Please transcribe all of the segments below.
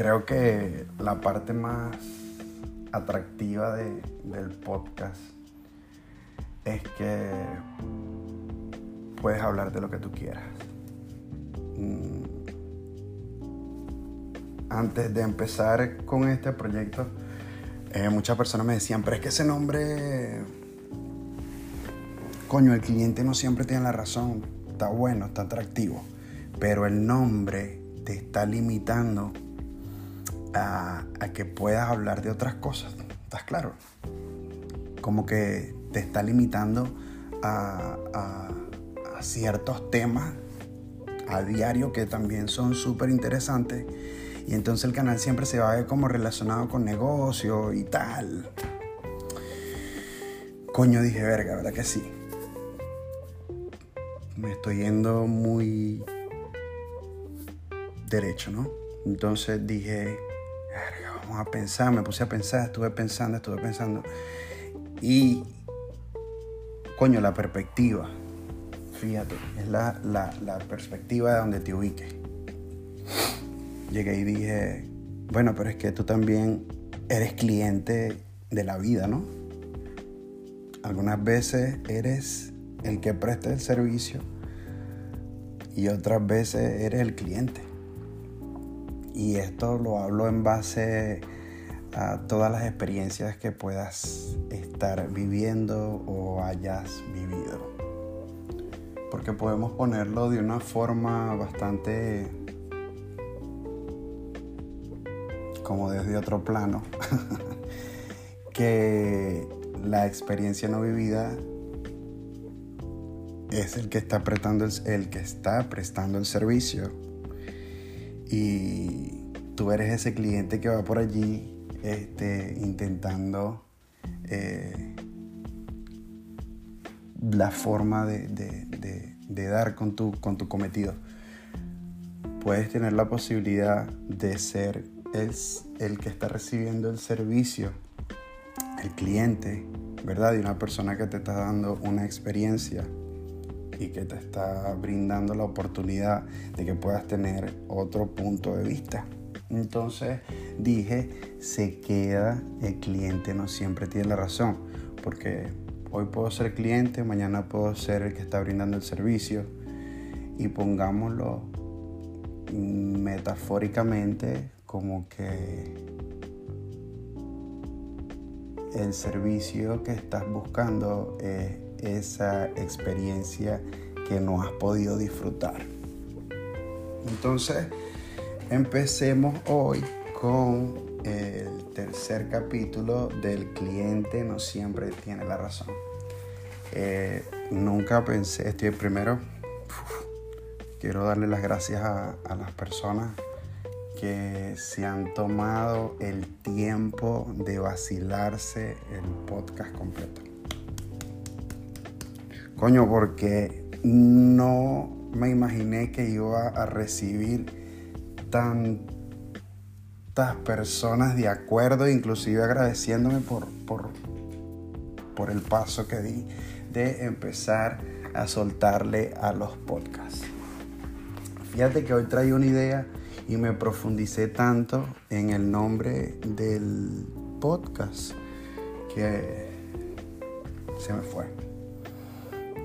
creo que la parte más atractiva del podcast es que puedes hablar de lo que tú quieras. Mm. Antes de empezar con este proyecto, eh, muchas personas me decían, pero es que ese nombre, coño, el cliente no siempre tiene la razón, está bueno, está atractivo, pero el nombre te está limitando a, que puedas hablar de otras cosas, ¿estás claro? Como que te está limitando a, a ciertos temas a diario que también son súper interesantes y entonces el canal siempre se va a ver como relacionado con negocio y tal. Coño, dije, verga, ¿verdad que sí? Me estoy yendo muy derecho, ¿no? Entonces dije, vamos a pensar, me puse a pensar, estuve pensando, estuve pensando. Y, coño, la perspectiva, fíjate, es la, la perspectiva de donde te ubiques llegué y dije, bueno, pero es que tú también eres cliente de la vida, ¿no? Algunas veces eres el que presta el servicio y otras veces eres el cliente. Y esto lo hablo en base a todas las experiencias que puedas estar viviendo o hayas vivido. Porque podemos ponerlo de una forma bastante como desde otro plano, que la experiencia no vivida es el que está prestando el, que está prestando el servicio y tú eres ese cliente que va por allí este, intentando eh, la forma de, dar con tu, con tu cometido. Puedes tener la posibilidad de ser es el que está recibiendo el servicio, el cliente, ¿verdad? De una persona que te está dando una experiencia y que te está brindando la oportunidad de que puedas tener otro punto de vista. Entonces dije, se queda el cliente, no siempre tiene la razón, porque hoy puedo ser cliente, mañana puedo ser el que está brindando el servicio y pongámoslo metafóricamente como que el servicio que estás buscando es esa experiencia que no has podido disfrutar. Entonces, empecemos hoy con el tercer capítulo del cliente no siempre tiene la razón. Eh, nunca pensé, estoy primero, quiero darle las gracias a, a las personas que se han tomado el tiempo de vacilarse el podcast completo. Coño, porque no me imaginé que iba a recibir tantas personas de acuerdo, inclusive agradeciéndome por, por, por el paso que di de empezar a soltarle a los podcasts. Fíjate que hoy traigo una idea y me profundicé tanto en el nombre del podcast que se me fue.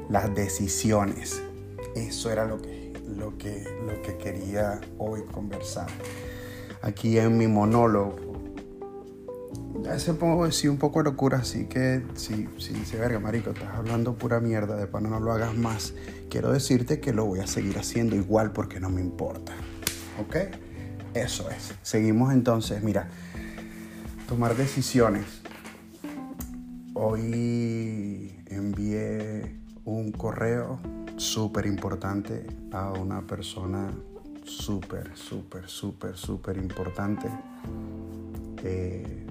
Las decisiones. Eso era lo que, lo que, lo que quería hoy conversar. Aquí en mi monólogo. Ya se pongo decir un poco de locura, así que si, si dice, verga, marico, estás hablando pura mierda, de pana no lo hagas más. Quiero decirte que lo voy a seguir haciendo igual porque no me importa. ¿Ok? Eso es. Seguimos entonces, mira, tomar decisiones. Hoy envié un correo súper importante a una persona súper, súper, súper, súper importante. Eh,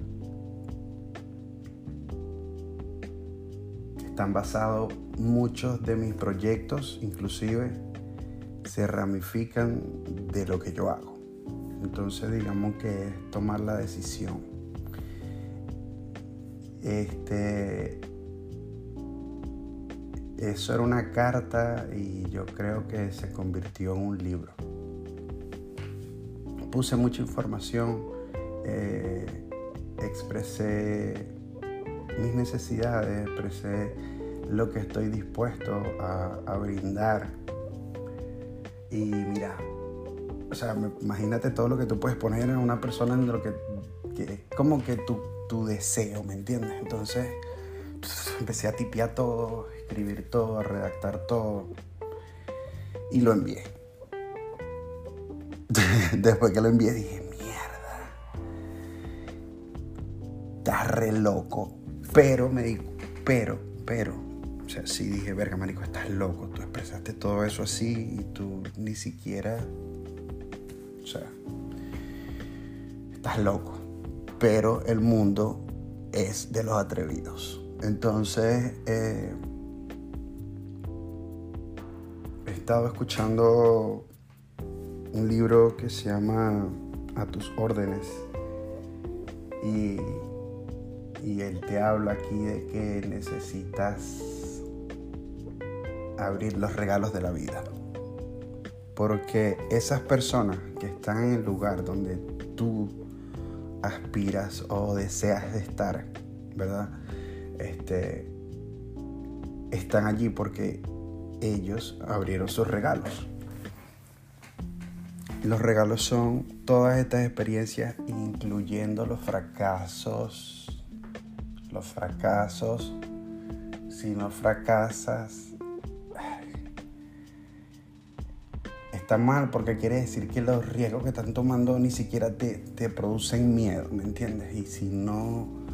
están basados muchos de mis proyectos, inclusive se ramifican de lo que yo hago. Entonces digamos que es tomar la decisión. Este, eso era una carta y yo creo que se convirtió en un libro. puse mucha información, eh, expresé mis necesidades, expresé lo que estoy dispuesto a, brindar. Y mira, o sea, imagínate todo lo que tú puedes poner en una persona en lo que, que como que tu, tu deseo, ¿me entiendes? Entonces empecé a tipear todo, escribir todo, a redactar todo y lo envié. Después que lo envié dije, mierda, estás re loco. Pero me dijo, pero, pero, o sea, sí dije, verga, marico, estás loco. Tú expresaste todo eso así y tú ni siquiera, o sea, estás loco. Pero el mundo es de los atrevidos. Entonces, eh, he estado escuchando un libro que se llama A tus órdenes. Y, y él te habla aquí de que necesitas abrir los regalos de la vida. Porque esas personas que están en el lugar donde tú aspiras o deseas de estar, ¿verdad? Este, están allí porque ellos abrieron sus regalos. Los regalos son todas estas experiencias, incluyendo los fracasos. Los fracasos. Si no fracasas, está mal porque quiere decir que los riesgos que están tomando ni siquiera te, te producen miedo, ¿me entiendes? Y si no,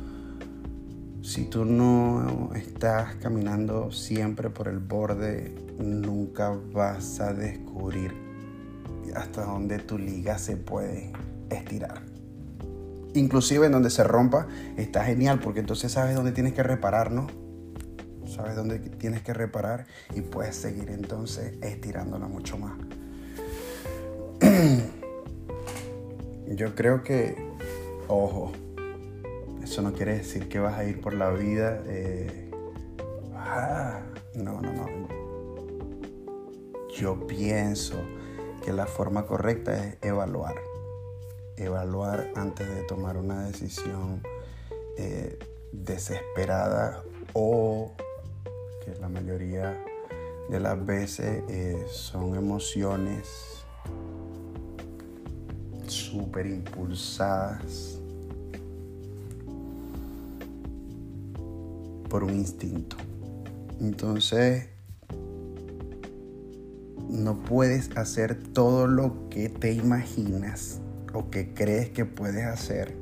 si tú no estás caminando siempre por el borde, nunca vas a descubrir hasta donde tu liga se puede estirar. Inclusive en donde se rompa está genial porque entonces sabes dónde tienes que reparar, ¿no? Sabes dónde tienes que reparar y puedes seguir entonces estirándola mucho más. Yo creo que, ojo, eso no quiere decir que vas a ir por la vida. Eh, ah, no, no, no. Yo pienso que la forma correcta es evaluar. Evaluar antes de tomar una decisión eh, desesperada o que la mayoría de las veces eh, son emociones súper impulsadas por un instinto. Entonces, no puedes hacer todo lo que te imaginas o que crees que puedes hacer.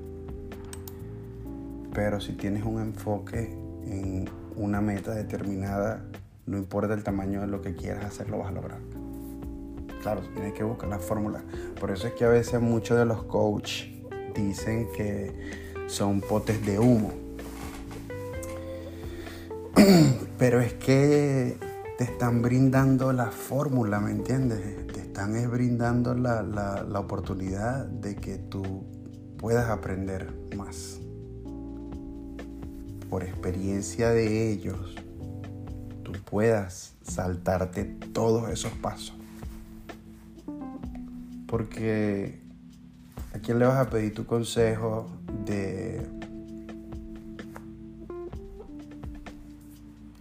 Pero si tienes un enfoque en una meta determinada, no importa el tamaño de lo que quieras hacer, lo vas a lograr. Claro, tienes que buscar la fórmula. Por eso es que a veces muchos de los coaches dicen que son potes de humo. Pero es que te están brindando la fórmula, ¿me entiendes? Te están brindando la, la oportunidad de que tú puedas aprender más. Por experiencia de ellos, tú puedas saltarte todos esos pasos. Porque ¿a quién le vas a pedir tu consejo de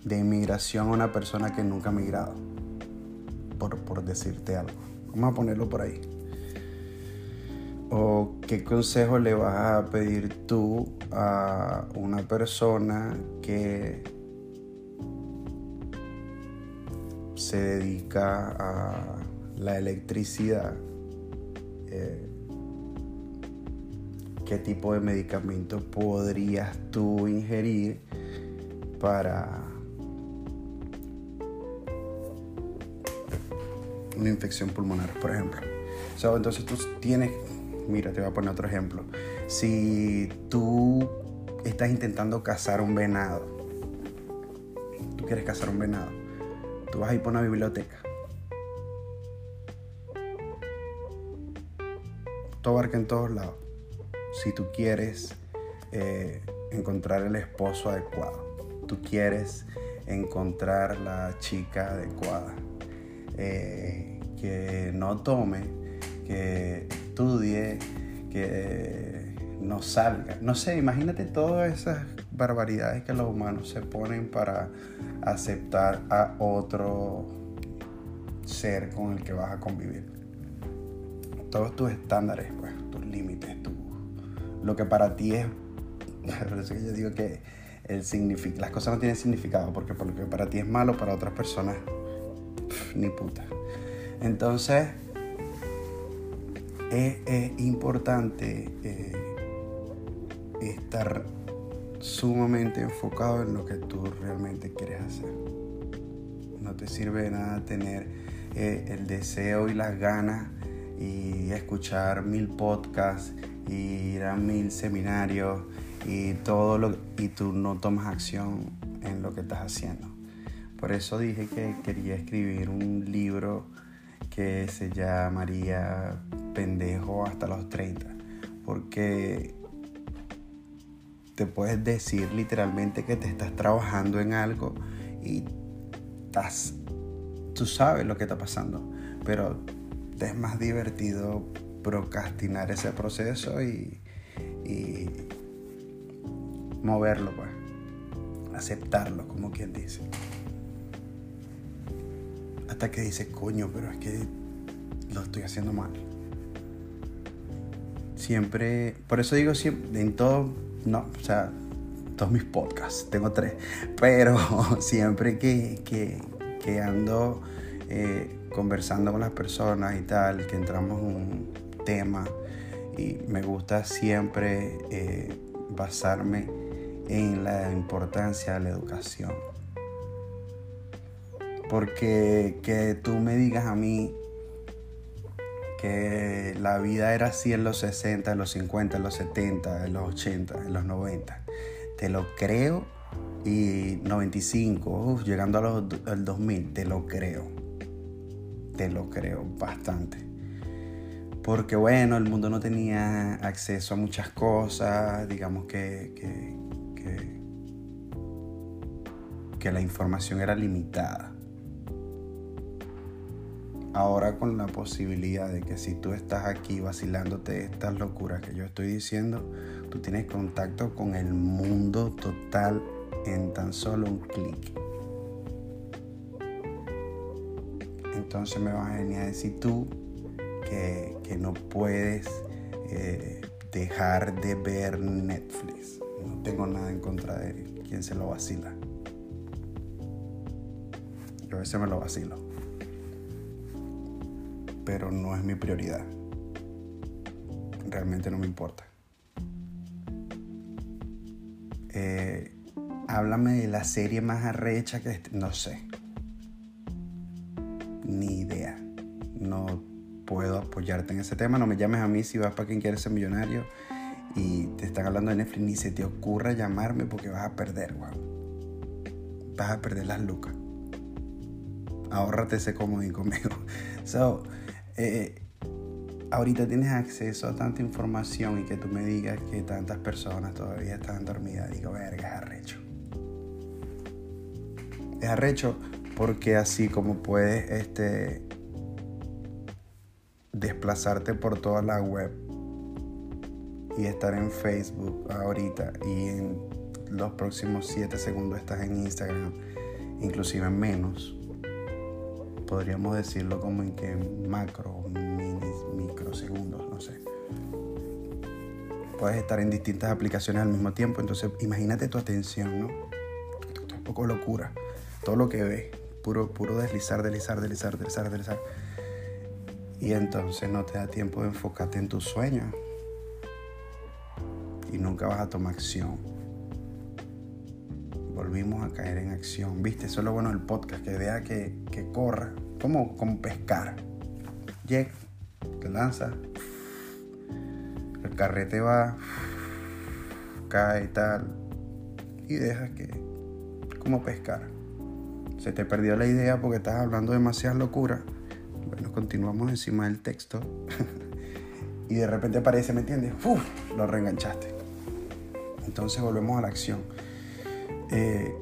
de inmigración a una persona que nunca ha migrado, por, decirte algo. Vamos a ponerlo por ahí. ¿O qué consejo le vas a pedir tú a una persona que se dedica a la electricidad? Eh, ¿Qué tipo de medicamento podrías tú ingerir para una infección pulmonar, por ejemplo. entonces tú tienes, mira, te voy a poner otro ejemplo. Si tú estás intentando cazar un venado, tú quieres cazar un venado, tú vas a ir por una biblioteca. Todo abarca en todos lados. Si tú quieres eh, encontrar el esposo adecuado, tú quieres encontrar la chica adecuada, eh, que no tome, que estudie, que no salga. No sé, imagínate todas esas barbaridades que los humanos se ponen para aceptar a otro ser con el que vas a convivir. Todos tus estándares, pues, tus límites, tu, lo que para ti es... Por eso que yo digo que el las cosas no tienen significado, porque por lo que para ti es malo, para otras personas, ni puta. Entonces, es, importante eh, estar sumamente enfocado en lo que tú realmente quieres hacer. No te sirve de nada tener eh, el deseo y las ganas y escuchar mil podcasts y ir a mil seminarios y todo lo y tú no tomas acción en lo que estás haciendo. Por eso dije que quería escribir un libro que se llamaría Pendejo hasta los 30, porque te puedes decir literalmente que te estás trabajando en algo y estás, tú sabes lo que está pasando, pero es más divertido procrastinar ese proceso y, y moverlo, pues, aceptarlo, como quien dice. Hasta que dices, coño, pero es que lo estoy haciendo mal. Siempre, por eso digo siempre, en todo no, o sea, todos mis podcasts, tengo tres, pero siempre que, que, ando eh, conversando con las personas y tal, que entramos en un tema, y me gusta siempre eh, basarme en la importancia de la educación. Porque que tú me digas a mí, que la vida era así en los 60, en los 50, en los 70, en los 80, en los 90. Te lo creo y 95, llegando a al 2000, te lo creo. Te lo creo bastante. Porque bueno, el mundo no tenía acceso a muchas cosas, digamos que, que, que, que la información era limitada ahora con la posibilidad de que si tú estás aquí vacilándote estas locuras que yo estoy diciendo, tú tienes contacto con el mundo total en tan solo un clic. Entonces me vas a venir a decir tú que, no puedes eh, dejar de ver Netflix. No tengo nada en contra de quien se lo vacila. Yo a veces me lo vacilo pero no es mi prioridad. Realmente no me importa. Eh, háblame de la serie más arrecha que... No sé. Ni idea. No puedo apoyarte en ese tema. No me llames a mí si vas para quien quiere ser millonario y te están hablando de Netflix. Ni se te ocurra llamarme porque vas a perder, wow. Vas a perder las lucas. Ahórrate ese comodín conmigo. So, eh, ahorita tienes acceso a tanta información y que tú me digas que tantas personas todavía están dormidas, digo, verga, es arrecho. Es arrecho porque así como puedes este, desplazarte por toda la web y estar en Facebook ahorita y en los próximos 7 segundos estás en Instagram, inclusive en menos podríamos decirlo como en que macro, microsegundos, no sé. Puedes estar en distintas aplicaciones al mismo tiempo, entonces imagínate tu atención, ¿no? Es un poco locura. Todo lo que ves, puro, puro deslizar, deslizar, deslizar, deslizar, deslizar. Y entonces no te da tiempo de enfocarte en tus sueños. Y nunca vas a tomar acción volvimos a caer en acción. ¿Viste? Eso es lo bueno del podcast, que vea que, corra, como, como pescar. Llega, te lanza, el carrete va, cae y tal, y deja que, como pescar. Se te perdió la idea porque estás hablando demasiadas locuras. Bueno, continuamos encima del texto. y de repente aparece, ¿me entiendes? Uf, lo reenganchaste. Entonces volvemos a la acción. Eh,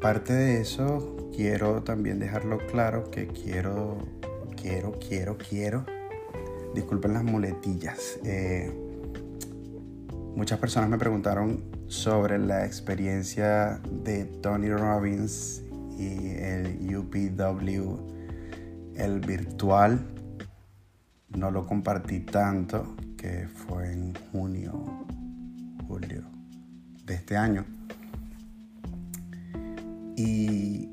parte de eso, quiero también dejarlo claro que quiero, quiero, quiero, quiero disculpen las muletillas. Eh, muchas personas me preguntaron sobre la experiencia de Tony Robbins y el UPW, el virtual. No lo compartí tanto, que fue en junio, julio de este año. Y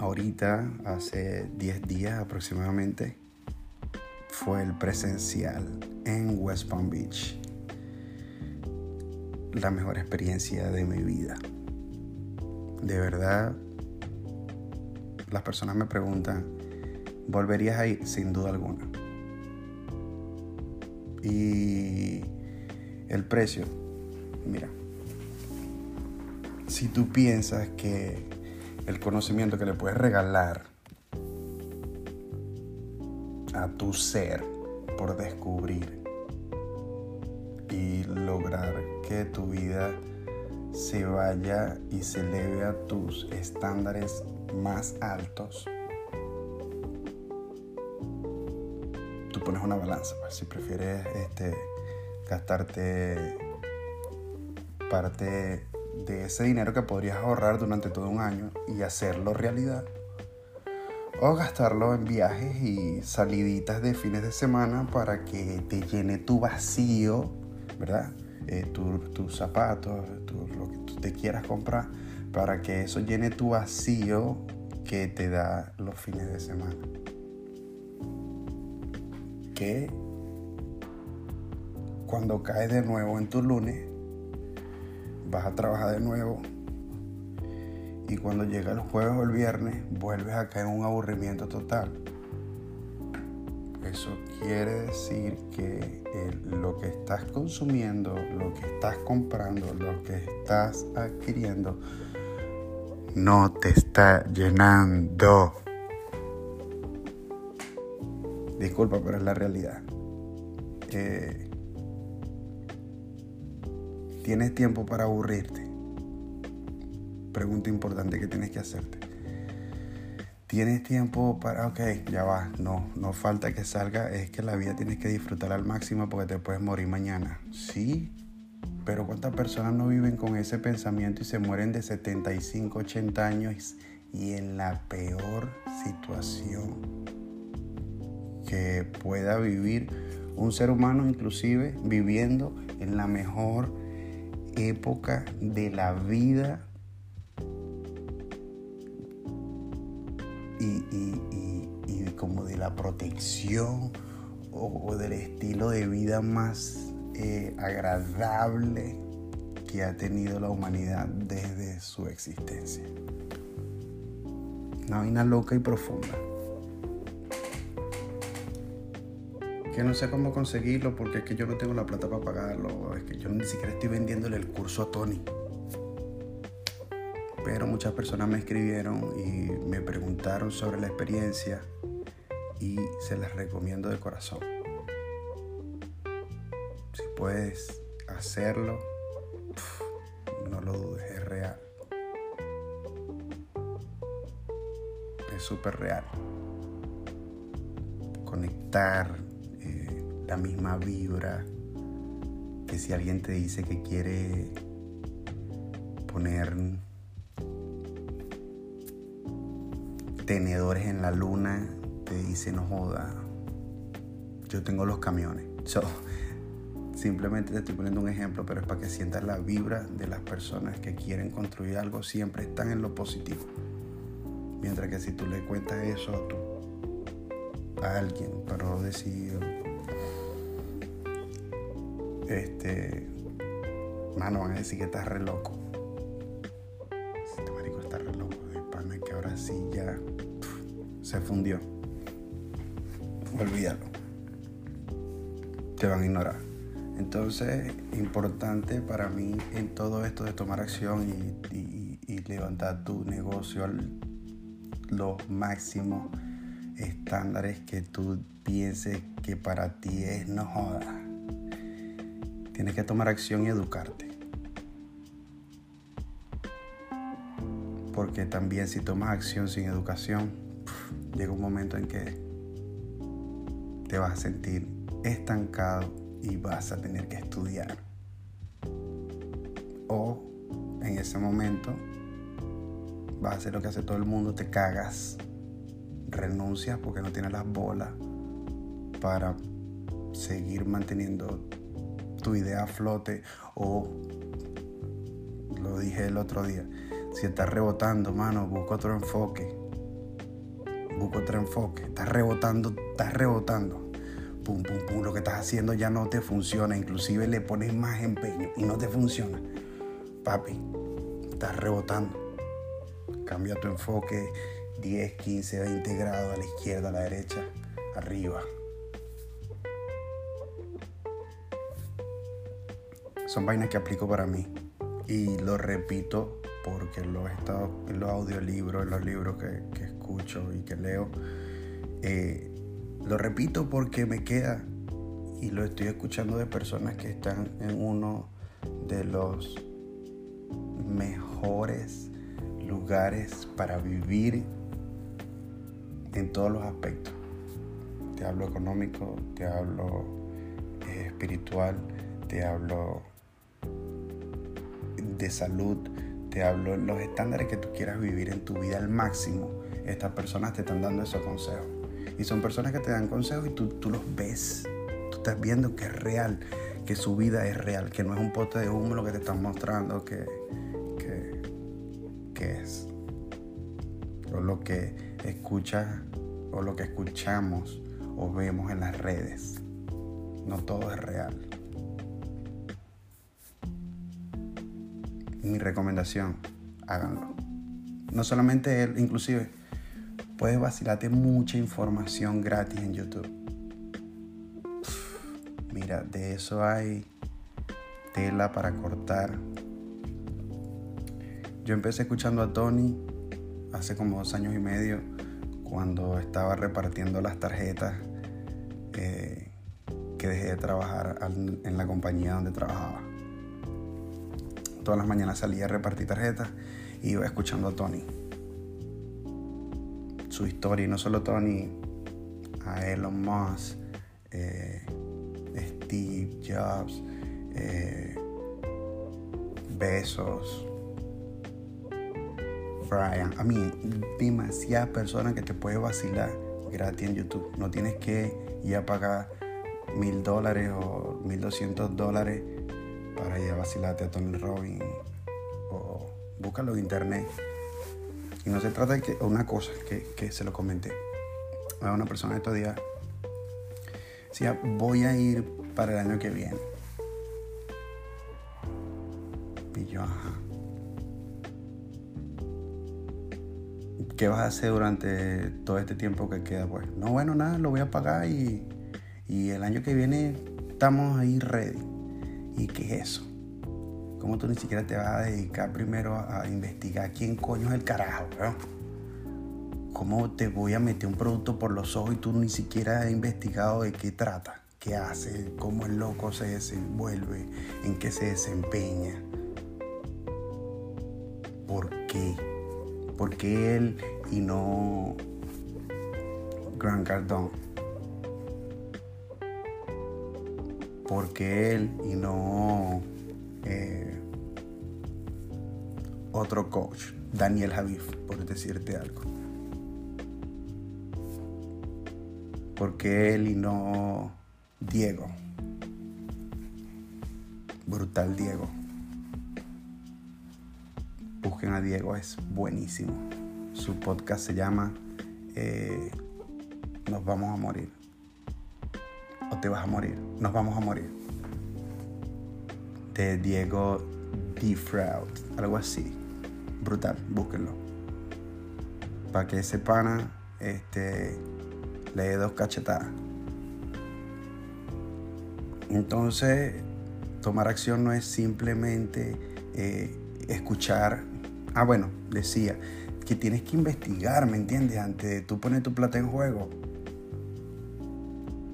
ahorita, hace 10 días aproximadamente, fue el presencial en West Palm Beach. La mejor experiencia de mi vida. De verdad, las personas me preguntan, ¿volverías a ir? Sin duda alguna. Y el precio, mira, si tú piensas que el conocimiento que le puedes regalar a tu ser por descubrir y lograr que tu vida se vaya y se eleve a tus estándares más altos, tú pones una balanza. Pues, si prefieres este, gastarte parte de ese dinero que podrías ahorrar durante todo un año y hacerlo realidad, o gastarlo en viajes y saliditas de fines de semana para que te llene tu vacío, ¿verdad? Eh, tus zapatos, lo que tú te quieras comprar, para que eso llene tu vacío que te da los fines de semana. Que cuando caes de nuevo en tu lunes, vas a trabajar de nuevo y cuando llega el jueves o el viernes vuelves a caer en un aburrimiento total. Eso quiere decir que lo que estás consumiendo, lo que estás comprando, lo que estás adquiriendo, no te está llenando. Disculpa, pero es la realidad. Eh, ¿Tienes tiempo para aburrirte? Pregunta importante que tienes que hacerte. ¿Tienes tiempo para, ok, ya va, no, no falta que salga, es que la vida tienes que disfrutar al máximo porque te puedes morir mañana? Sí, pero ¿cuántas personas no viven con ese pensamiento y se mueren de 75, 80 años y en la peor situación que pueda vivir un ser humano, inclusive viviendo en la mejor época de la vida y, como de la protección o del estilo de vida más eh, agradable que ha tenido la humanidad desde su existencia. Una vaina loca y profunda. Que no sé cómo conseguirlo porque es que yo no tengo la plata para pagarlo. Es que yo ni siquiera estoy vendiéndole el curso a Tony. Pero muchas personas me escribieron y me preguntaron sobre la experiencia y se las recomiendo de corazón puedes hacerlo, no lo dudes, es real. Es súper real. Conectar la misma vibra que si alguien te dice que quiere poner tenedores en la luna, te dice no joda, yo tengo los camiones. Simplemente te estoy poniendo un ejemplo, pero es para que sientas la vibra de las personas que quieren construir algo, siempre están en lo positivo. Mientras que si tú le cuentas eso a, tu, a alguien, para no decir, este, mano, van a decir que estás re loco. Este marico está re loco, de pana que ahora sí ya se fundió. Olvídalo. Te van a ignorar. Entonces, importante para mí en todo esto de tomar acción y, levantar tu negocio a los máximos estándares que tú pienses que para ti es no joda. Tienes que tomar acción y educarte. Porque también si tomas acción sin educación, llega un momento en que te vas a sentir estancado y vas a tener que estudiar. O en ese momento vas a hacer lo que hace todo el mundo, te cagas, renuncias porque no tienes las bolas para seguir manteniendo tu idea flote o lo dije el otro día, si estás rebotando, mano, busca otro enfoque. Busca otro enfoque. Estás rebotando, estás rebotando. Pum, pum, pum. Lo que estás haciendo ya no te funciona. Inclusive le pones más empeño y no te funciona. Papi, estás rebotando. Cambia tu enfoque 10, 15, 20 grados a la izquierda, a la derecha, arriba. Son vainas que aplico para mí y lo repito porque lo he estado en los audiolibros, en los libros que, escucho y que leo. Eh, lo repito porque me queda y lo estoy escuchando de personas que están en uno de los mejores lugares para vivir en todos los aspectos. Te hablo económico, te hablo eh, espiritual, te hablo de salud, te hablo los estándares que tú quieras vivir en tu vida al máximo. Estas personas te están dando esos consejos. Y son personas que te dan consejos y tú, tú los ves. Tú estás viendo que es real, que su vida es real, que no es un pote de humo lo que te están mostrando que, que, que es. O lo que escuchas o lo que escuchamos o vemos en las redes. No todo es real. Mi recomendación, háganlo. No solamente él, inclusive puedes vacilarte mucha información gratis en YouTube. Mira, de eso hay tela para cortar. Yo empecé escuchando a Tony hace como dos años y medio cuando estaba repartiendo las tarjetas eh, que dejé de trabajar en la compañía donde trabajaba todas las mañanas salía a repartir tarjetas y iba escuchando a Tony. Su historia, y no solo Tony, a Elon Musk, eh, Steve Jobs, eh, Besos, Brian. A mí, demasiadas personas que te puede vacilar gratis en YouTube. No tienes que ir a pagar mil dólares o mil doscientos dólares para ir a vacilarte a Tony Robbins o búscalo en internet. Y no se trata de que, una cosa que, se lo comenté a una persona estos días, decía, voy a ir para el año que viene. Y yo, ajá. ¿Qué vas a hacer durante todo este tiempo que queda? Pues, no, bueno, nada, lo voy a pagar y, y el año que viene estamos ahí ready. ¿Y qué es eso? ¿Cómo tú ni siquiera te vas a dedicar primero a investigar quién coño es el carajo, ¿Cómo te voy a meter un producto por los ojos y tú ni siquiera has investigado de qué trata, qué hace, cómo el loco se desenvuelve, en qué se desempeña? ¿Por qué? ¿Por qué él y no Gran Cardone? Porque él y no eh, otro coach, Daniel Javif, por decirte algo. Porque él y no Diego. Brutal Diego. Busquen a Diego, es buenísimo. Su podcast se llama eh, Nos vamos a morir te vas a morir, nos vamos a morir. De Diego Defraud, algo así. Brutal, búsquenlo. Para que ese pana este, le dé dos cachetadas. Entonces, tomar acción no es simplemente eh, escuchar. Ah, bueno, decía que tienes que investigar, ¿me entiendes? Antes de tú poner tu plata en juego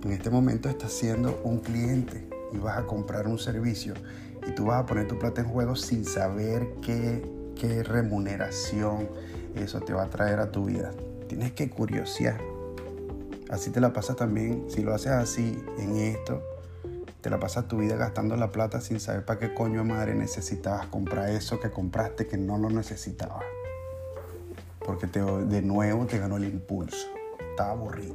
en este momento estás siendo un cliente y vas a comprar un servicio y tú vas a poner tu plata en juego sin saber qué, qué remuneración eso te va a traer a tu vida. Tienes que curiosear. Así te la pasas también, si lo haces así en esto, te la pasas tu vida gastando la plata sin saber para qué coño madre necesitabas comprar eso que compraste que no lo necesitabas. Porque te, de nuevo te ganó el impulso. Estaba aburrido.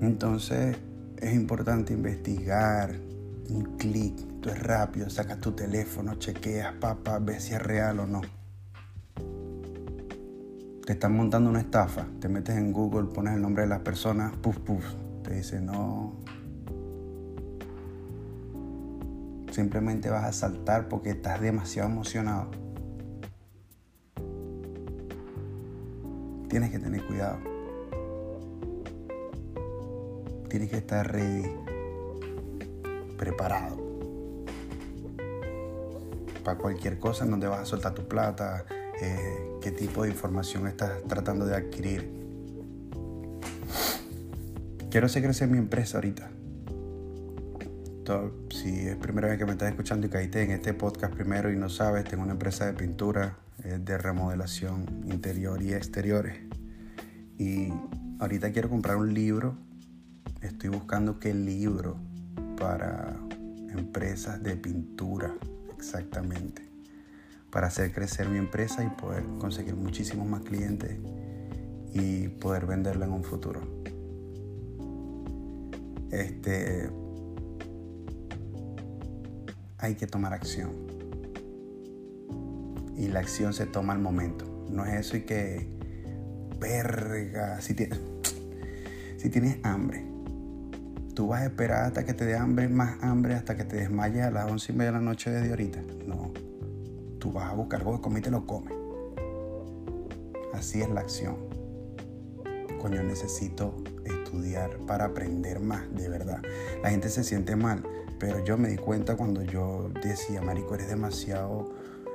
Entonces es importante investigar, un clic, tú es rápido, sacas tu teléfono, chequeas, papá, ves si es real o no. Te están montando una estafa, te metes en Google, pones el nombre de las personas, puf, puf, te dice no. Simplemente vas a saltar porque estás demasiado emocionado. Tienes que tener cuidado. Tienes que estar ready, preparado. Para cualquier cosa en donde vas a soltar tu plata, eh, qué tipo de información estás tratando de adquirir. Quiero hacer crecer mi empresa ahorita. si es primera vez que me estás escuchando y caíste en este podcast primero y no sabes, tengo una empresa de pintura, eh, de remodelación interior y exteriores. Y ahorita quiero comprar un libro Estoy buscando qué libro para empresas de pintura, exactamente, para hacer crecer mi empresa y poder conseguir muchísimos más clientes y poder venderla en un futuro. Este, hay que tomar acción. Y la acción se toma al momento. No es eso y que, verga, si tienes, si tienes hambre, tú vas a esperar hasta que te dé hambre, más hambre, hasta que te desmayes a las once y media de la noche desde ahorita. No. Tú vas a buscar algo de comer y te lo comes. Así es la acción. Coño, necesito estudiar para aprender más, de verdad. La gente se siente mal, pero yo me di cuenta cuando yo decía, Marico, eres demasiado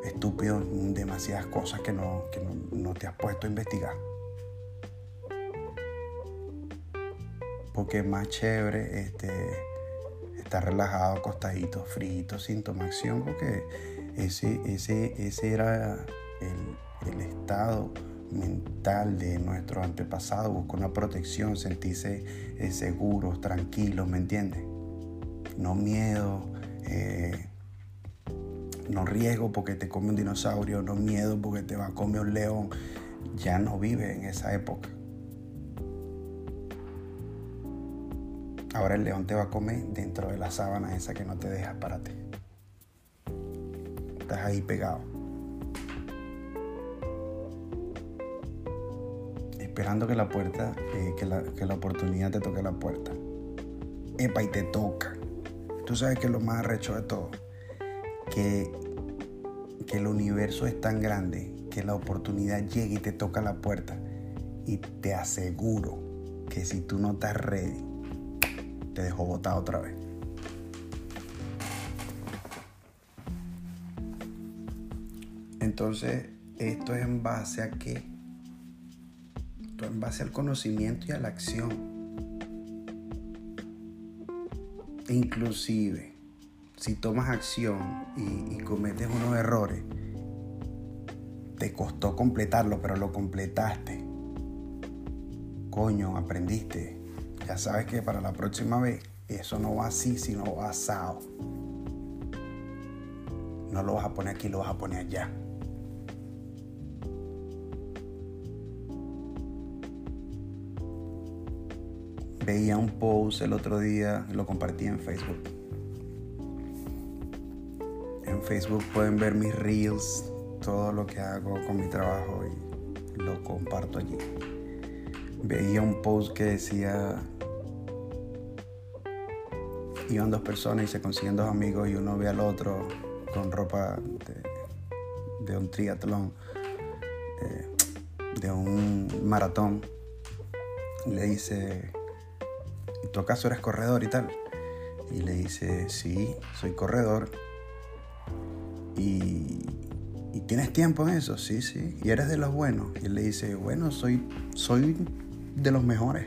estúpido demasiadas cosas que no, que no, no te has puesto a investigar. Porque es más chévere este, estar relajado, acostadito, frito, sin tomar acción, porque ese, ese, ese era el, estado mental de nuestro antepasado, buscar una protección, sentirse eh, seguros, tranquilos, ¿me entiendes? No miedo, eh, no riesgo porque te come un dinosaurio, no miedo porque te va a comer un león. Ya no vive en esa época. Ahora el león te va a comer dentro de la sábana esa que no te deja, párate. Estás ahí pegado. Esperando que la puerta, eh, que, la, que la oportunidad te toque la puerta. Epa, y te toca. Tú sabes que es lo más arrecho de todo. Que, que el universo es tan grande que la oportunidad llega y te toca la puerta. Y te aseguro que si tú no estás ready, te dejó botado otra vez. Entonces, esto es en base a qué? Esto es en base al conocimiento y a la acción. Inclusive, si tomas acción y, y cometes unos errores, te costó completarlo, pero lo completaste. Coño, aprendiste ya sabes que para la próxima vez eso no va así, sino va asado. No lo vas a poner aquí, lo vas a poner allá. Veía un post el otro día, lo compartí en Facebook. En Facebook pueden ver mis reels, todo lo que hago con mi trabajo y lo comparto allí. Veía un post que decía iban dos personas y se consiguen dos amigos y uno ve al otro con ropa de, un triatlón, eh, de un maratón. Le dice, ¿y tú acaso eres corredor y tal? Y le dice, sí, soy corredor. Y, ¿y tienes tiempo en eso? Sí, sí. ¿Y eres de los buenos? Y él le dice, bueno, soy, soy de los mejores.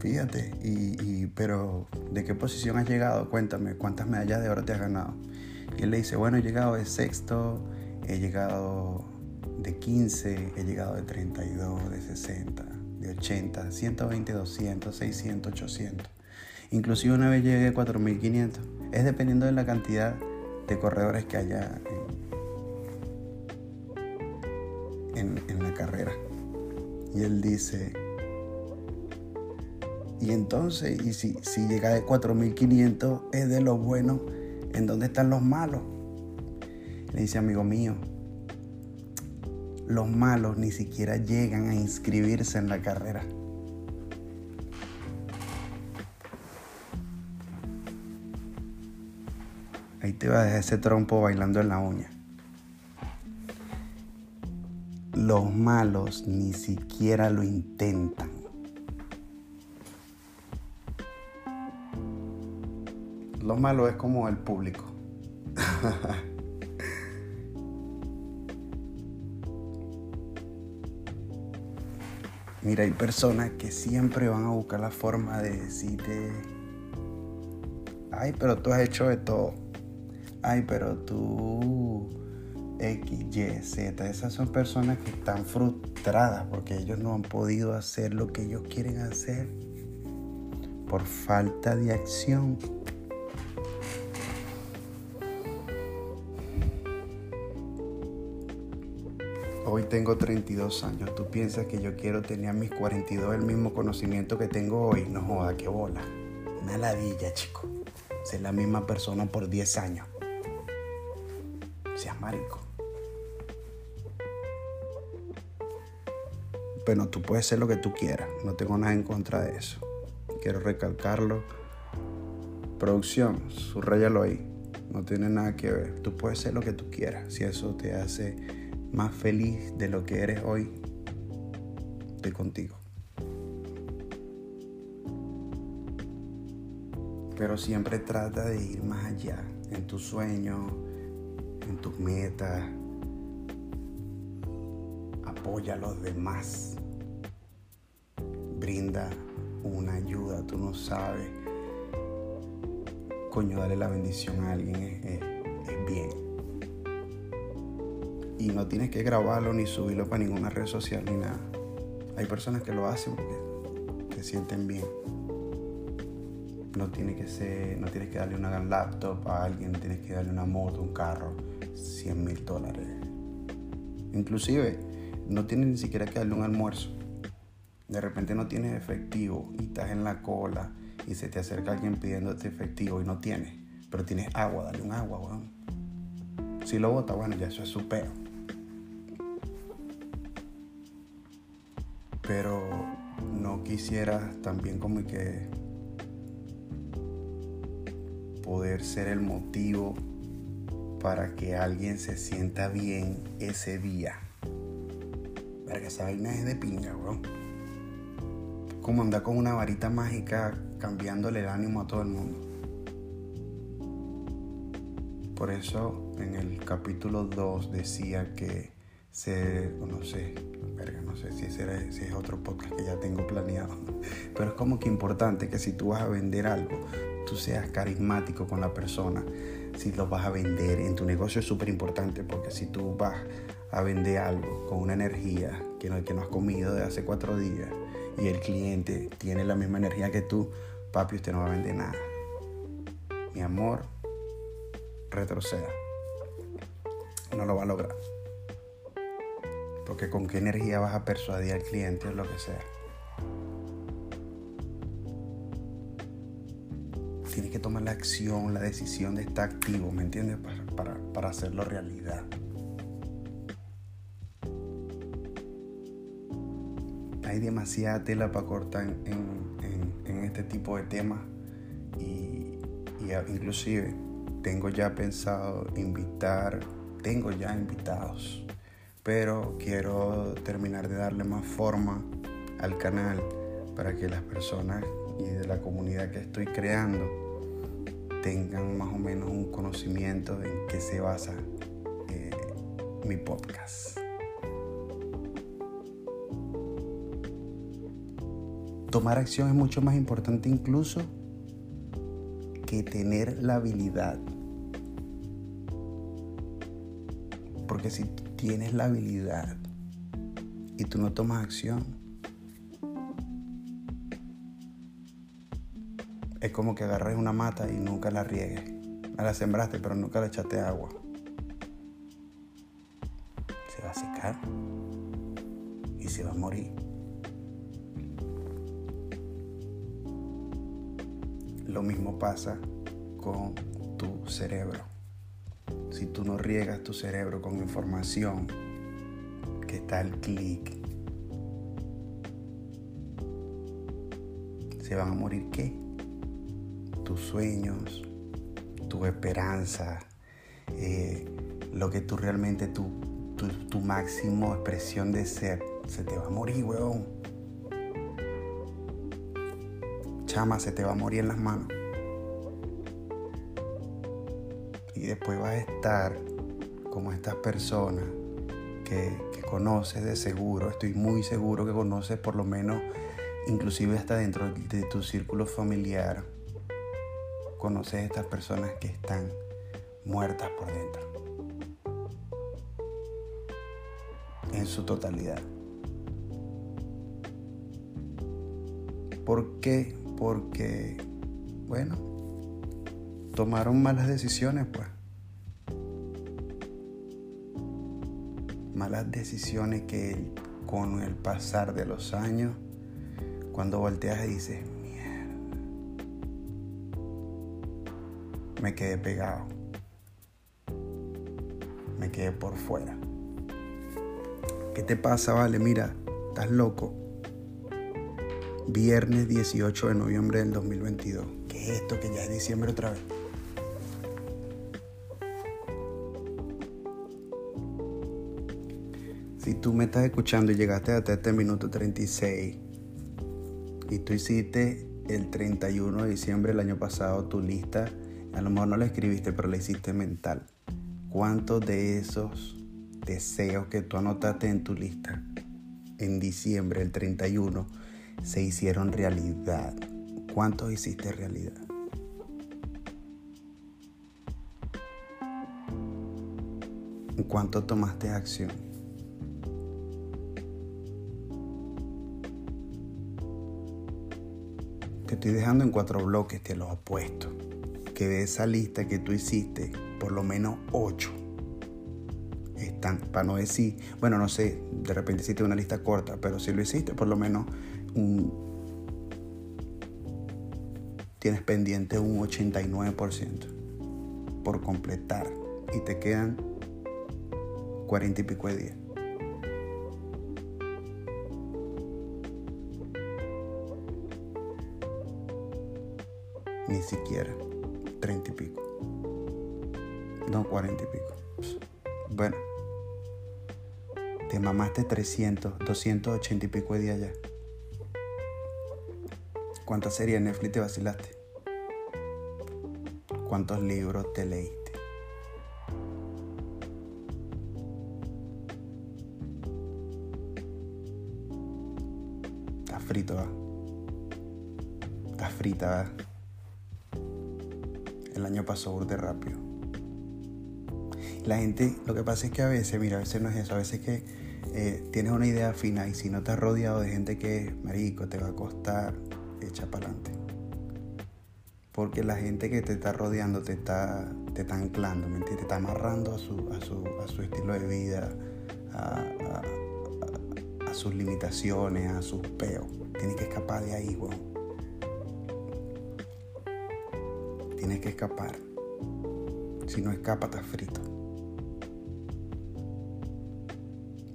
Fíjate, y, pero ¿de qué posición has llegado? Cuéntame, ¿cuántas medallas de oro te has ganado? Y él le dice, bueno, he llegado de sexto, he llegado de 15, he llegado de 32, de 60, de 80, 120, 200, 600, 800. Inclusive una vez llegué a 4500. Es dependiendo de la cantidad de corredores que haya en, en la carrera. Y él dice, y entonces, y si, si llega de 4500 es de los buenos, ¿en dónde están los malos? Le dice, amigo mío, los malos ni siquiera llegan a inscribirse en la carrera. Ahí te va a dejar ese trompo bailando en la uña. Los malos ni siquiera lo intentan. Lo malo es como el público. Mira, hay personas que siempre van a buscar la forma de decirte, ay, pero tú has hecho de todo. Ay, pero tú X, Y, Z. Esas son personas que están frustradas porque ellos no han podido hacer lo que ellos quieren hacer por falta de acción. Hoy tengo 32 años. ¿Tú piensas que yo quiero tener a mis 42 el mismo conocimiento que tengo hoy? No joda, qué bola. Una ladilla, chico. Ser la misma persona por 10 años. Seas marico. Bueno, tú puedes ser lo que tú quieras. No tengo nada en contra de eso. Quiero recalcarlo. Producción, subrayalo ahí. No tiene nada que ver. Tú puedes ser lo que tú quieras. Si eso te hace más feliz de lo que eres hoy, estoy contigo. Pero siempre trata de ir más allá en tus sueños, en tus metas. Apoya a los demás. Brinda una ayuda, tú no sabes. Coño, darle la bendición a alguien es, bien y no tienes que grabarlo ni subirlo para ninguna red social ni nada. Hay personas que lo hacen porque se sienten bien. No tienes que ser, no tienes que darle una laptop a alguien, no tienes que darle una moto, un carro, 100 mil dólares. Inclusive, no tienes ni siquiera que darle un almuerzo. De repente no tienes efectivo y estás en la cola y se te acerca alguien pidiéndote efectivo y no tienes, pero tienes agua, dale un agua, weón. Si lo bota, bueno, ya eso es su peo. pero no quisiera también como que poder ser el motivo para que alguien se sienta bien ese día. Verga, esa vaina es de pinga, bro. Como andar con una varita mágica cambiándole el ánimo a todo el mundo. Por eso en el capítulo 2 decía que se, no sé, no sé si, es otro podcast que ya tengo planeado, pero es como que importante que si tú vas a vender algo, tú seas carismático con la persona, si lo vas a vender en tu negocio es súper importante porque si tú vas a vender algo con una energía que no, que no has comido de hace cuatro días y el cliente tiene la misma energía que tú, papi, usted no va a vender nada. Mi amor, retroceda. No lo va a lograr. Porque con qué energía vas a persuadir al cliente o lo que sea. Tienes que tomar la acción, la decisión de estar activo, ¿me entiendes? Para, hacerlo realidad. Hay demasiada tela para cortar en, este tipo de temas y, y inclusive tengo ya pensado invitar, tengo ya invitados pero quiero terminar de darle más forma al canal para que las personas y de la comunidad que estoy creando tengan más o menos un conocimiento en qué se basa eh, mi podcast. Tomar acción es mucho más importante incluso que tener la habilidad. Porque si tienes la habilidad y tú no tomas acción, es como que agarres una mata y nunca la riegues. La sembraste, pero nunca le echaste agua. Se va a secar y se va a morir. Lo mismo pasa con tu cerebro. Si tú no riegas tu cerebro con información que está al clic, se van a morir qué? Tus sueños, tu esperanza, eh, lo que tú realmente, tu, tu, tu máximo expresión de ser, se te va a morir, weón. Chama, se te va a morir en las manos. Y después vas a estar como estas personas que, conoces de seguro, estoy muy seguro que conoces por lo menos, inclusive hasta dentro de tu círculo familiar, conoces estas personas que están muertas por dentro. En su totalidad. ¿Por qué? Porque, bueno, tomaron malas decisiones, pues. Malas decisiones que con el pasar de los años, cuando volteas y dices, me quedé pegado. Me quedé por fuera. ¿Qué te pasa, vale? Mira, estás loco. Viernes 18 de noviembre del 2022. ¿Qué es esto que ya es diciembre otra vez? Si tú me estás escuchando y llegaste hasta este minuto 36 y tú hiciste el 31 de diciembre del año pasado tu lista a lo mejor no la escribiste, pero la hiciste mental. ¿Cuántos de esos deseos que tú anotaste en tu lista en diciembre, el 31, se hicieron realidad? ¿Cuántos hiciste realidad? ¿Cuánto tomaste acción? Te estoy dejando en cuatro bloques, te los opuestos que de esa lista que tú hiciste, por lo menos ocho están, para no decir, bueno, no sé, de repente hiciste una lista corta, pero si lo hiciste, por lo menos tienes pendiente un 89% por completar y te quedan 40 y pico de días. Ni siquiera. 30 y pico. No, 40 y pico. Bueno. Te mamaste 300, 280 y pico de días ya. ¿Cuántas series de Netflix te vacilaste? ¿Cuántos libros te leíste? Estás frito, ¿va? Estás frita, ¿va? El año pasó de rápido. La gente, lo que pasa es que a veces, mira, a veces no es eso, a veces que eh, tienes una idea fina y si no te has rodeado de gente que marico, te va a costar, echa para adelante. Porque la gente que te está rodeando te está, te está anclando. Te está amarrando a su, a su, a su estilo de vida, a, sus limitaciones, a sus peos. Tienes que escapar de ahí, weón. Tienes que escapar. Si no escapa, estás frito.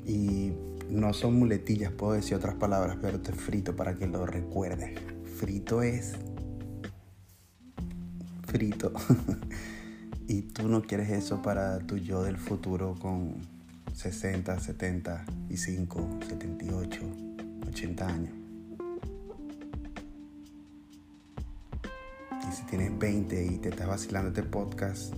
Y no son muletillas, puedo decir otras palabras, pero te frito para que lo recuerdes. Frito es frito. y tú no quieres eso para tu yo del futuro con 60, 75, 78, 80 años. Y si tienes 20 y te estás vacilando este podcast,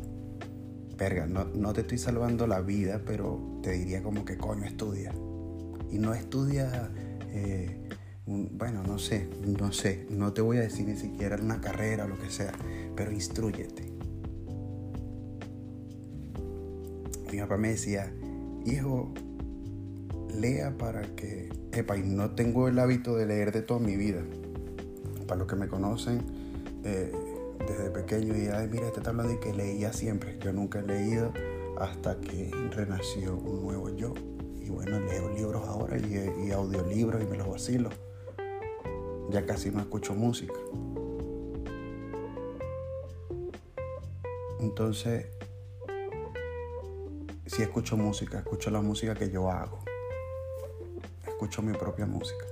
verga, no, no te estoy salvando la vida, pero te diría como que coño estudia. Y no estudia, eh, bueno, no sé, no sé, no te voy a decir ni siquiera una carrera o lo que sea, pero instruyete. Mi papá me decía, hijo, lea para que, epa, y no tengo el hábito de leer de toda mi vida. Para los que me conocen eh, desde pequeño y, ay, mira, este hablando de que leía siempre. Yo nunca he leído hasta que renació un nuevo yo. Y bueno, leo libros ahora y, y audiolibros y me los vacilo. Ya casi no escucho música. Entonces, si escucho música, escucho la música que yo hago. Escucho mi propia música.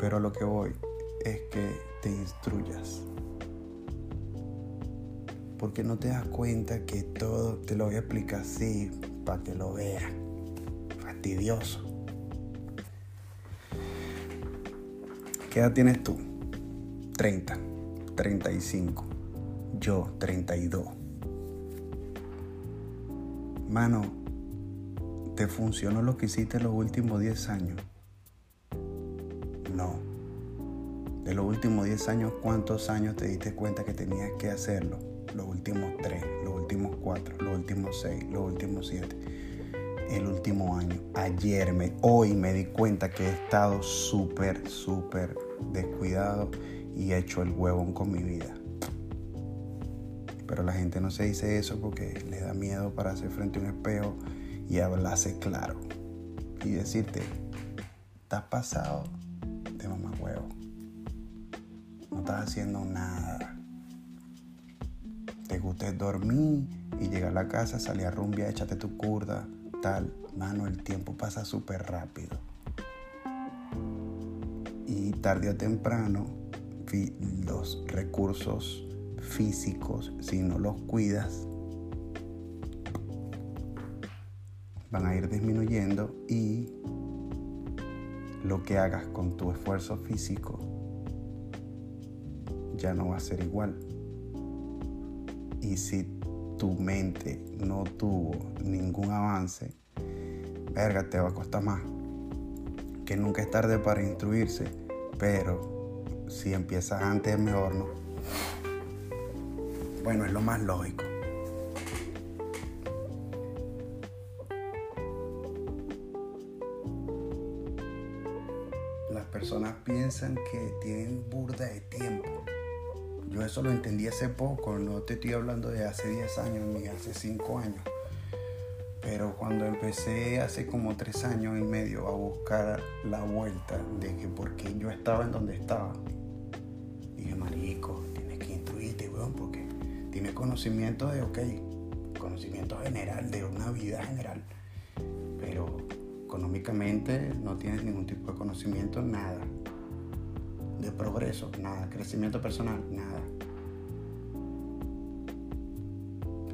Pero lo que voy es que te instruyas. Porque no te das cuenta que todo te lo voy a explicar así para que lo veas. Fastidioso. ¿Qué edad tienes tú? 30, 35, yo 32. Mano, ¿te funcionó lo que hiciste los últimos 10 años? No. De los últimos 10 años, ¿cuántos años te diste cuenta que tenías que hacerlo? Los últimos 3, los últimos 4, los últimos 6, los últimos 7. El último año. Ayer, me, hoy me di cuenta que he estado súper, súper descuidado y he hecho el huevón con mi vida. Pero la gente no se dice eso porque le da miedo pararse frente a un espejo y hablarse claro. Y decirte, estás pasado de mamá huevo. No estás haciendo nada. Te gusta dormir y llegar a la casa, salir a rumbia, échate tu curda, tal. Mano, el tiempo pasa súper rápido tarde o temprano los recursos físicos, si no los cuidas, van a ir disminuyendo y lo que hagas con tu esfuerzo físico ya no va a ser igual. Y si tu mente no tuvo ningún avance, verga, te va a costar más que nunca es tarde para instruirse, pero si empiezas antes es mejor, ¿no? Bueno, es lo más lógico. Las personas piensan que tienen burda de tiempo. Yo eso lo entendí hace poco, no te estoy hablando de hace 10 años ni hace 5 años. Pero cuando empecé hace como tres años y medio a buscar la vuelta de que por qué yo estaba en donde estaba, dije, marico, tienes que instruirte, weón, porque tienes conocimiento de, ok, conocimiento general, de una vida general, pero económicamente no tienes ningún tipo de conocimiento, nada. De progreso, nada. Crecimiento personal, nada.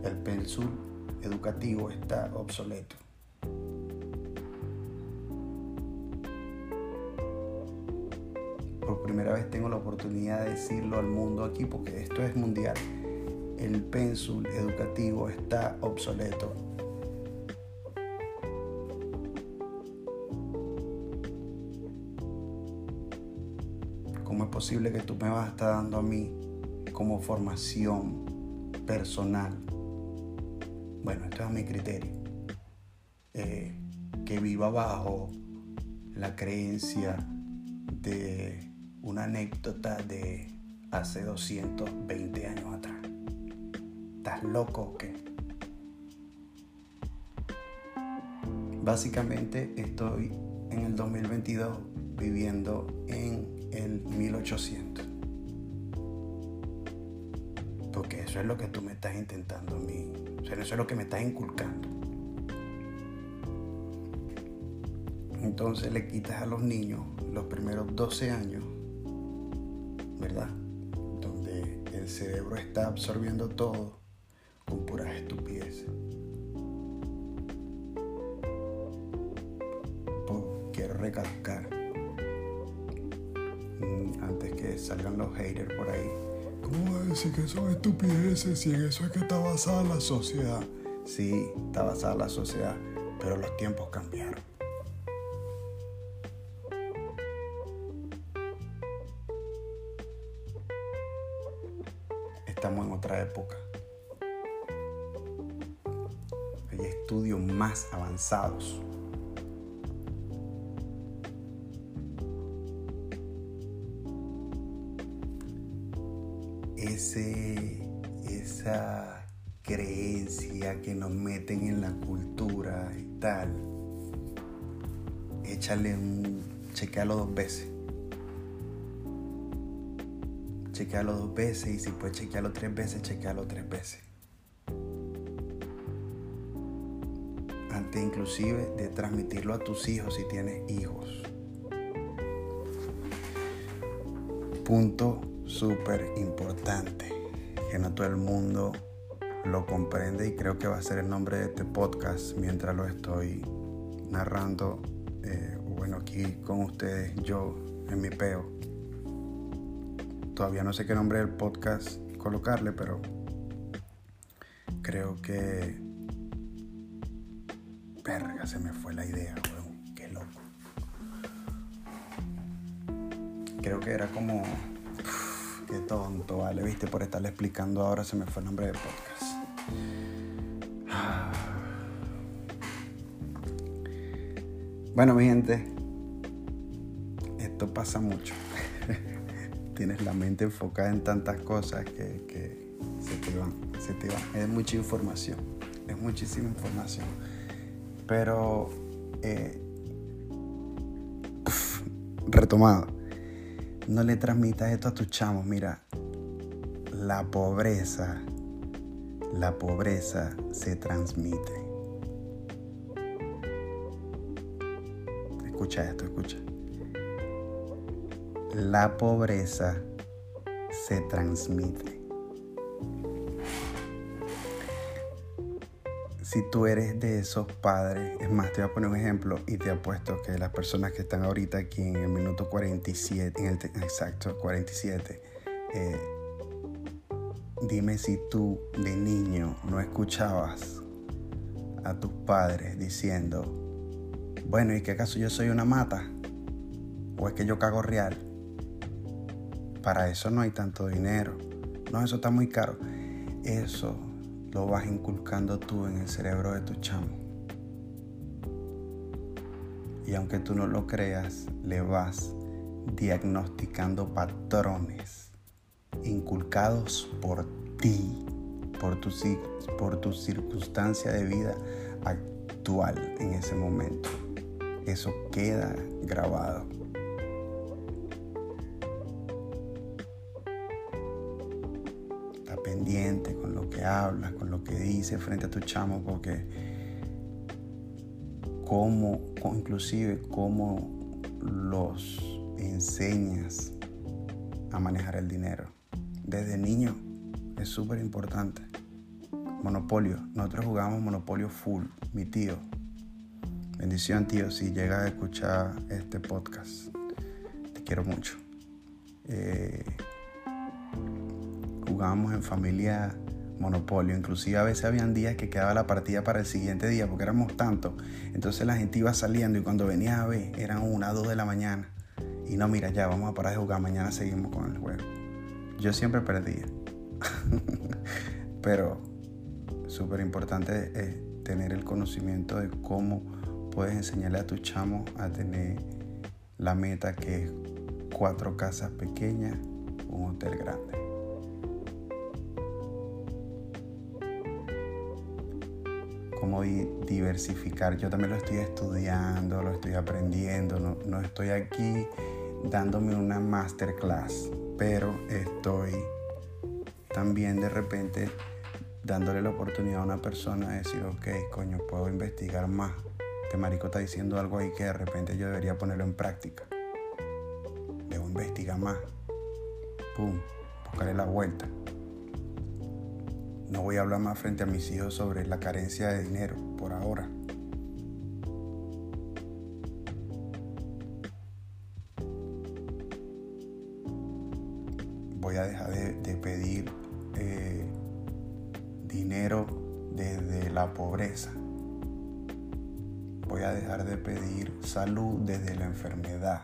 El pensul educativo está obsoleto. Por primera vez tengo la oportunidad de decirlo al mundo aquí porque esto es mundial. El pensul educativo está obsoleto. ¿Cómo es posible que tú me vas a estar dando a mí como formación personal bueno, esto es mi criterio, eh, que viva bajo la creencia de una anécdota de hace 220 años atrás. ¿Estás loco o qué? Básicamente estoy en el 2022 viviendo en el 1800. Porque eso es lo que tú me estás intentando a mí o sea, eso es lo que me está inculcando. Entonces le quitas a los niños los primeros 12 años, ¿verdad? Donde el cerebro está absorbiendo todo con puras estupideces. Pues, quiero recalcar, mm, antes que salgan los haters por ahí, ¿Cómo va a decir que son estupideces y en eso es que está basada la sociedad? Sí, está basada la sociedad, pero los tiempos cambiaron. Estamos en otra época. Y es estudio más avanzados. Chequealo dos veces. Chequealo dos veces y si puedes chequearlo tres veces, chequealo tres veces. Antes inclusive de transmitirlo a tus hijos si tienes hijos. Punto súper importante que no todo el mundo lo comprende y creo que va a ser el nombre de este podcast mientras lo estoy narrando, eh, bueno, aquí con ustedes, yo en mi peo. Todavía no sé qué nombre del podcast colocarle, pero creo que... Verga, se me fue la idea, weón. Qué loco. Creo que era como... qué tonto, vale, viste, por estarle explicando ahora se me fue el nombre del podcast. Bueno, mi gente, esto pasa mucho. Tienes la mente enfocada en tantas cosas que, se te van, se te van. Es mucha información, es muchísima información. Pero, eh, retomado, no le transmitas esto a tus chamos. Mira, la pobreza la pobreza se transmite. Escucha esto, escucha. La pobreza se transmite. Si tú eres de esos padres, es más, te voy a poner un ejemplo y te apuesto que las personas que están ahorita aquí en el minuto 47, en el exacto 47, eh, Dime si tú de niño no escuchabas a tus padres diciendo, bueno, ¿y qué acaso yo soy una mata? ¿O es que yo cago real? Para eso no hay tanto dinero. No, eso está muy caro. Eso lo vas inculcando tú en el cerebro de tu chamo. Y aunque tú no lo creas, le vas diagnosticando patrones inculcados por ti, por tu, por circunstancia de vida actual en ese momento. Eso queda grabado. Con lo que hablas, con lo que dices frente a tu chamo, porque cómo, inclusive cómo los enseñas a manejar el dinero desde niño es súper importante. Monopolio. Nosotros jugamos Monopolio full. Mi tío. Bendición, tío, si llegas a escuchar este podcast. Te quiero mucho. Eh, jugábamos en familia Monopolio. Inclusive a veces habían días que quedaba la partida para el siguiente día porque éramos tantos. Entonces la gente iba saliendo y cuando venía a ver eran una, dos de la mañana. Y no, mira, ya vamos a parar de jugar. Mañana seguimos con el juego. Yo siempre perdía. Pero súper importante es tener el conocimiento de cómo puedes enseñarle a tu chamo a tener la meta que es cuatro casas pequeñas, un hotel grande. Cómo diversificar. Yo también lo estoy estudiando, lo estoy aprendiendo. No, no estoy aquí dándome una masterclass pero estoy también de repente dándole la oportunidad a una persona de decir, ok, coño, puedo investigar más. Este marico está diciendo algo ahí que de repente yo debería ponerlo en práctica. Debo investigar más. Pum, buscarle la vuelta. No voy a hablar más frente a mis hijos sobre la carencia de dinero por ahora. voy a dejar de, pedir eh, dinero desde la pobreza. Voy a dejar de pedir salud desde la enfermedad.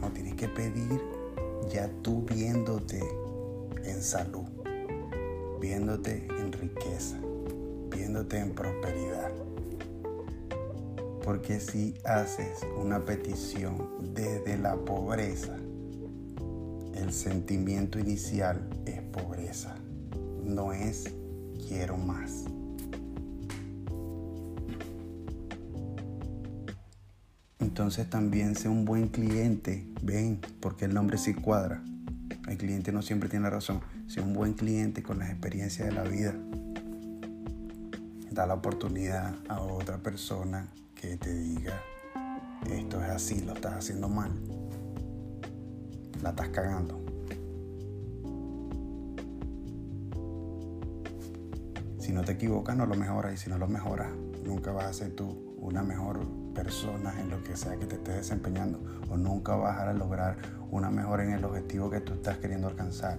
No tienes que pedir ya tú viéndote en salud, viéndote en riqueza, poniéndote en prosperidad. Porque si haces una petición desde la pobreza, el sentimiento inicial es pobreza, no es quiero más. Entonces también sé un buen cliente, ven, porque el nombre sí cuadra. Cliente no siempre tiene razón. Sé un buen cliente con las experiencias de la vida. Da la oportunidad a otra persona que te diga, esto es así, lo estás haciendo mal. La estás cagando. Si no te equivocas, no lo mejoras. Y si no lo mejoras, nunca vas a ser tú una mejor persona en lo que sea que te estés desempeñando. O nunca vas a lograr una mejora en el objetivo que tú estás queriendo alcanzar.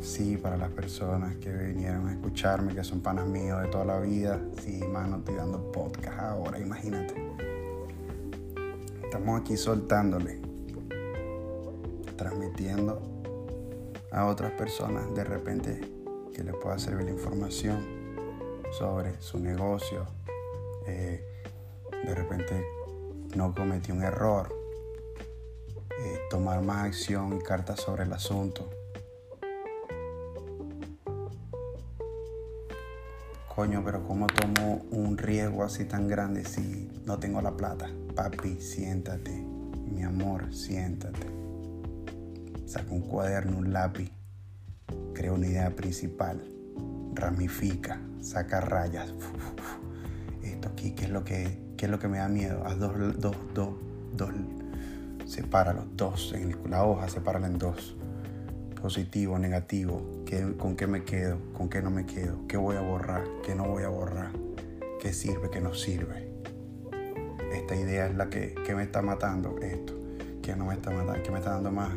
Sí, para las personas que vinieron a escucharme, que son panas míos de toda la vida, sí, mano, estoy dando podcast ahora, imagínate. Estamos aquí soltándole, transmitiendo a otras personas de repente que les pueda servir la información sobre su negocio. Eh, de repente no cometí un error. Eh, tomar más acción y cartas sobre el asunto. Coño, pero ¿cómo tomo un riesgo así tan grande si no tengo la plata? Papi, siéntate. Mi amor, siéntate. Saca un cuaderno, un lápiz. Crea una idea principal. Ramifica. Saca rayas. Esto aquí, ¿qué es lo que, qué es lo que me da miedo? Haz dos, dos, dos, dos. Sepáralos, dos. En la hoja, sepárala en dos positivo, negativo, con qué me quedo, con qué no me quedo, qué voy a borrar, qué no voy a borrar, qué sirve, qué no sirve. Esta idea es la que, me está matando esto, que no me está matando, que me está dando más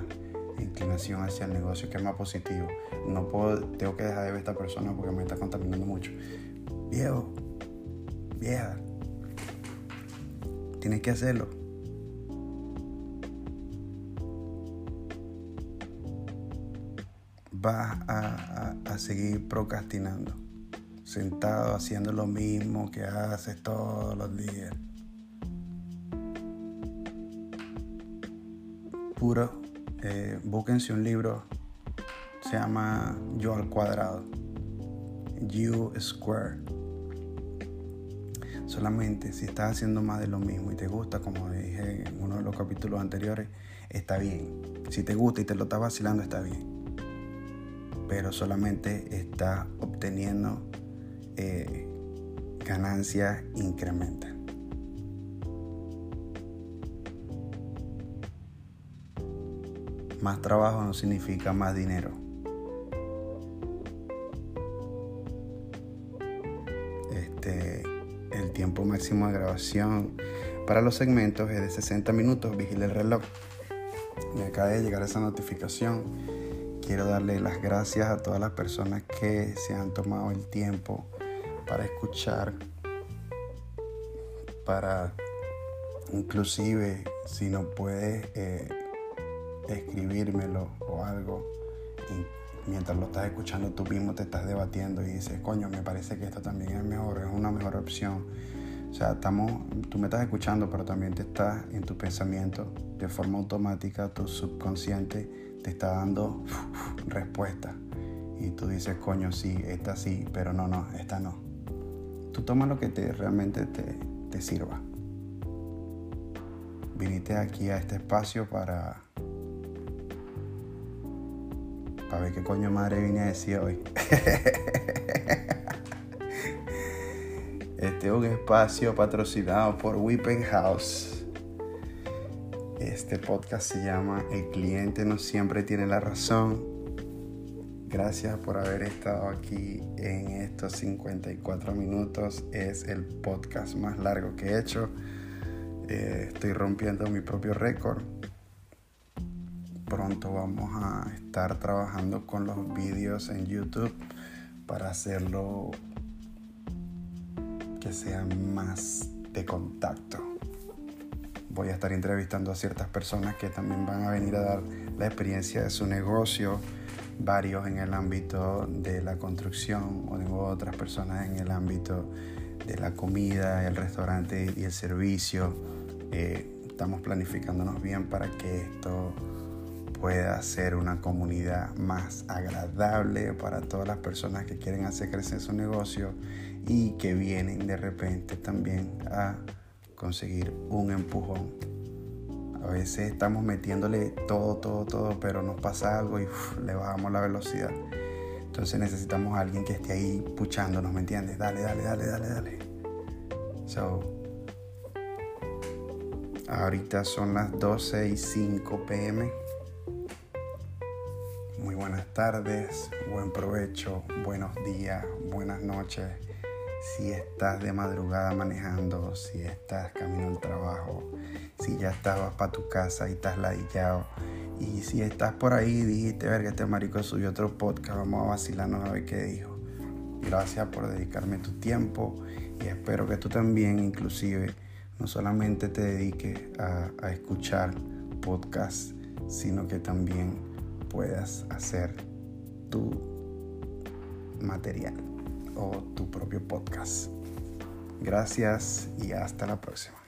inclinación hacia el negocio, que es más positivo. No puedo, tengo que dejar de ver a esta persona porque me está contaminando mucho. Viejo, vieja, tienes que hacerlo vas a, seguir procrastinando, sentado haciendo lo mismo que haces todos los días. Puro, eh, búsquense un libro, se llama Yo al cuadrado, You Square. Solamente si estás haciendo más de lo mismo y te gusta, como dije en uno de los capítulos anteriores, está bien. Si te gusta y te lo estás vacilando, está bien pero solamente está obteniendo eh, ganancias incremental. Más trabajo no significa más dinero. Máximo de grabación para los segmentos es de 60 minutos. Vigile el reloj. Me acaba de llegar esa notificación quiero darle las gracias a todas las personas que se han tomado el tiempo para escuchar, para inclusive si no puedes eh, escribírmelo o algo y mientras lo estás escuchando tú mismo te estás debatiendo y dices, coño, me parece que esto también es mejor, es una mejor opción. O sea, estamos, tú me estás escuchando, pero también te estás en tu pensamiento, de forma automática, tu subconsciente te está dando respuesta. Y tú dices, coño, sí, esta sí, pero no, no, esta no. Tú tomas lo que te, realmente te, te sirva. Viniste aquí a este espacio para, para ver qué coño madre vine a decir hoy. Este es un espacio patrocinado por Whipping House. Este podcast se llama El cliente no siempre tiene la razón. Gracias por haber estado aquí en estos 54 minutos. Es el podcast más largo que he hecho. Eh, estoy rompiendo mi propio récord. Pronto vamos a estar trabajando con los vídeos en YouTube para hacerlo que sea más de contacto voy a estar entrevistando a ciertas personas que también van a venir a dar la experiencia de su negocio varios en el ámbito de la construcción o tengo otras personas en el ámbito de la comida, el restaurante y el servicio. Eh, estamos planificándonos bien para que esto pueda ser una comunidad más agradable para todas las personas que quieren hacer crecer su negocio y que vienen de repente también a conseguir un empujón. A veces estamos metiéndole todo, todo, todo, pero nos pasa algo y le bajamos la velocidad. Entonces necesitamos a alguien que esté ahí puchándonos, ¿me entiendes? Dale, dale, dale, dale, dale. So, ahorita son las 12 y 5 pm. Tardes, buen provecho, buenos días, buenas noches si estás de madrugada manejando, si estás camino al trabajo, si ya estabas para tu casa y estás ladillado. Y si estás por ahí y dijiste, verga, este marico subió otro podcast, vamos a vacilarnos a ver qué dijo. Gracias por dedicarme tu tiempo y espero que tú también inclusive no solamente te dediques a, a escuchar podcasts, sino que también puedas hacer tu material o tu propio podcast. Gracias y hasta la próxima.